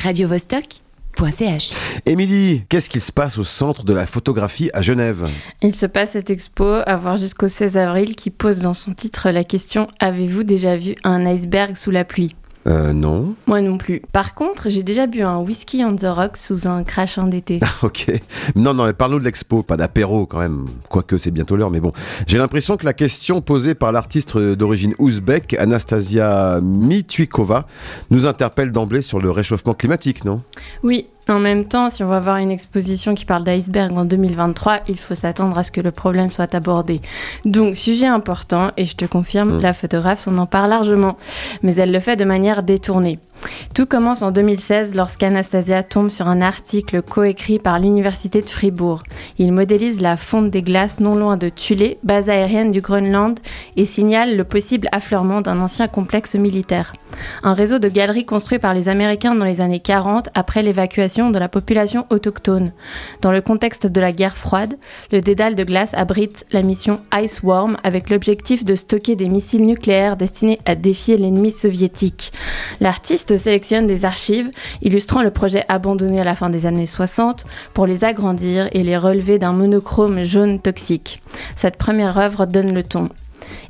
radiovostok.ch. Émilie, qu'est-ce qu'il se passe au centre de la photographie à Genève? Il se passe cette expo à voir jusqu'au 16 avril qui pose dans son titre la question Avez-vous déjà vu un iceberg sous la pluie? Euh, non. Moi non plus. Par contre, j'ai déjà bu un whisky on the rocks sous un crachin d'été. Ok. Non, non, mais parle-nous de l'expo, pas d'apéro quand même. Quoique c'est bientôt l'heure, mais bon. J'ai l'impression que la question posée par l'artiste d'origine ouzbek, Anastasia Mituikova, nous interpelle d'emblée sur le réchauffement climatique, non? Oui, en même temps, si on va voir une exposition qui parle d'iceberg en 2023, il faut s'attendre à ce que le problème soit abordé. Donc, sujet important, et je te confirme, Mm. la photographe s'en empare largement, mais elle le fait de manière détournée. Tout commence en 2016 lorsqu'Anastasia tombe sur un article coécrit par l'Université de Fribourg. Il modélise la fonte des glaces non loin de Thulé, base aérienne du Groenland, et signale le possible affleurement d'un ancien complexe militaire. Un réseau de galeries construit par les Américains dans les années 40 après l'évacuation de la population autochtone. Dans le contexte de la guerre froide, le dédale de glace abrite la mission Ice Worm avec l'objectif de stocker des missiles nucléaires destinés à défier l'ennemi soviétique. L'artiste sélectionne des archives illustrant le projet abandonné à la fin des années 60 pour les agrandir et les relever d'un monochrome jaune toxique. Cette première œuvre donne le ton.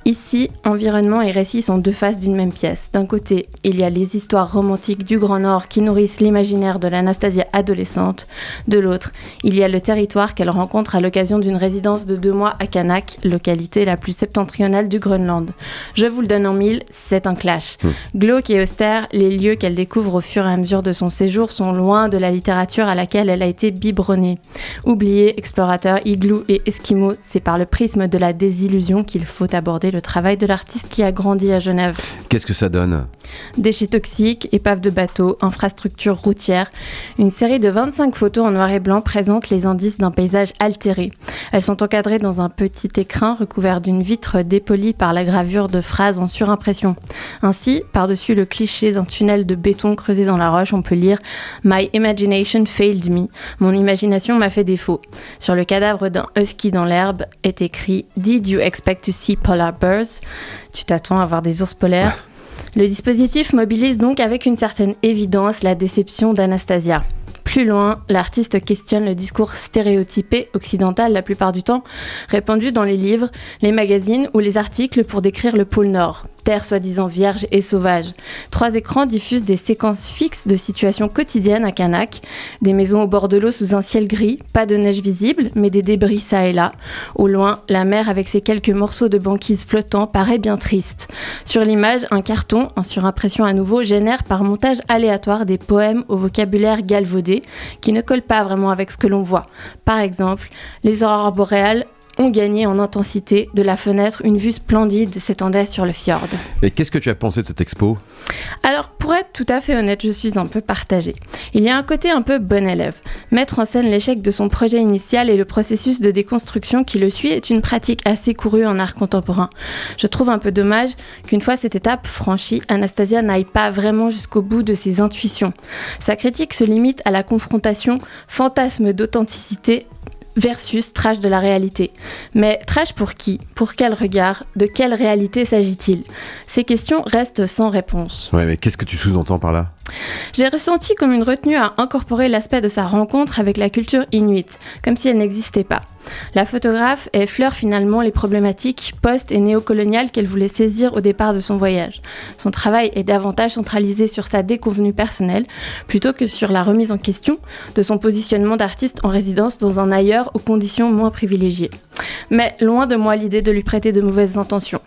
Ici, environnement et récit sont deux faces d'une même pièce. D'un côté, il y a les histoires romantiques du Grand Nord qui nourrissent l'imaginaire de l'Anastasia adolescente. De l'autre, il y a le territoire qu'elle rencontre à l'occasion d'une résidence de deux mois à Kanak, localité la plus septentrionale du Groenland. Je vous le donne en mille, c'est un clash. Glauque et austère, les lieux qu'elle découvre au fur et à mesure de son séjour sont loin de la littérature à laquelle elle a été biberonnée. Oubliez, explorateur, igloo et esquimaux, c'est par le prisme de la désillusion qu'il faut aborder le travail de l'artiste qui a grandi à Genève. Qu'est-ce que ça donne? Déchets toxiques, épaves de bateaux, infrastructures routières. Une série de 25 photos en noir et blanc présente les indices d'un paysage altéré. Elles sont encadrées dans un petit écrin recouvert d'une vitre dépolie par la gravure de phrases en surimpression. Ainsi, par-dessus le cliché d'un tunnel de béton creusé dans la roche, on peut lire My imagination failed me. Mon imagination m'a fait défaut. Sur le cadavre d'un husky dans l'herbe est écrit Did you expect to see polar Tu t'attends à voir des ours polaires. Le dispositif mobilise donc avec une certaine évidence la déception d'Anastasia. Plus loin, l'artiste questionne le discours stéréotypé occidental la plupart du temps, répandu dans les livres, les magazines ou les articles pour décrire le pôle Nord, terre soi-disant vierge et sauvage. Trois écrans diffusent des séquences fixes de situations quotidiennes à Kanak, des maisons au bord de l'eau sous un ciel gris, pas de neige visible, mais des débris ça et là. Au loin, la mer avec ses quelques morceaux de banquise flottants paraît bien triste. Sur l'image, un carton, en surimpression à nouveau, génère par montage aléatoire des poèmes au vocabulaire galvaudé qui ne collent pas vraiment avec ce que l'on voit. Par exemple, les aurores boréales ont gagné en intensité. De la fenêtre, une vue splendide s'étendait sur le fjord. Et qu'est-ce que tu as pensé de cette expo? Alors, pour être tout à fait honnête, je suis un peu partagée. Il y a un côté un peu bon élève. Mettre en scène l'échec de son projet initial et le processus de déconstruction qui le suit est une pratique assez courue en art contemporain. Je trouve un peu dommage qu'une fois cette étape franchie, Anastasia n'aille pas vraiment jusqu'au bout de ses intuitions. Sa critique se limite à la confrontation fantasme d'authenticité versus trash de la réalité. Mais trash pour qui? Pour quel regard? De quelle réalité s'agit-il? Ces questions restent sans réponse. Ouais, mais qu'est-ce que tu sous-entends par là? J'ai ressenti comme une retenue à incorporer l'aspect de sa rencontre avec la culture inuite, comme si elle n'existait pas. La photographe effleure finalement les problématiques post- et néocoloniales qu'elle voulait saisir au départ de son voyage. Son travail est davantage centralisé sur sa déconvenue personnelle plutôt que sur la remise en question de son positionnement d'artiste en résidence dans un ailleurs aux conditions moins privilégiées. Mais loin de moi l'idée de lui prêter de mauvaises intentions.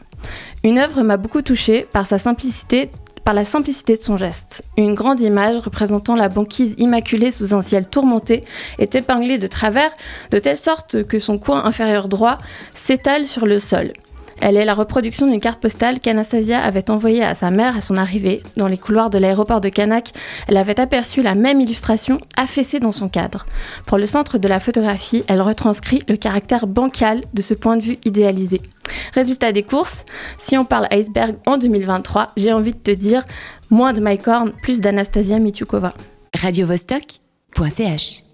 Une œuvre m'a beaucoup touchée par sa simplicité par la simplicité de son geste. Une grande image représentant la banquise immaculée sous un ciel tourmenté est épinglée de travers de telle sorte que son coin inférieur droit s'étale sur le sol. Elle est la reproduction d'une carte postale qu'Anastasia avait envoyée à sa mère à son arrivée. Dans les couloirs de l'aéroport de Kanak, elle avait aperçu la même illustration affaissée dans son cadre. Pour le centre de la photographie, elle retranscrit le caractère bancal de ce point de vue idéalisé. Résultat des courses, si on parle iceberg en 2023, j'ai envie de te dire moins de Mike Horn, plus d'Anastasia Mityukova. radiovostok.ch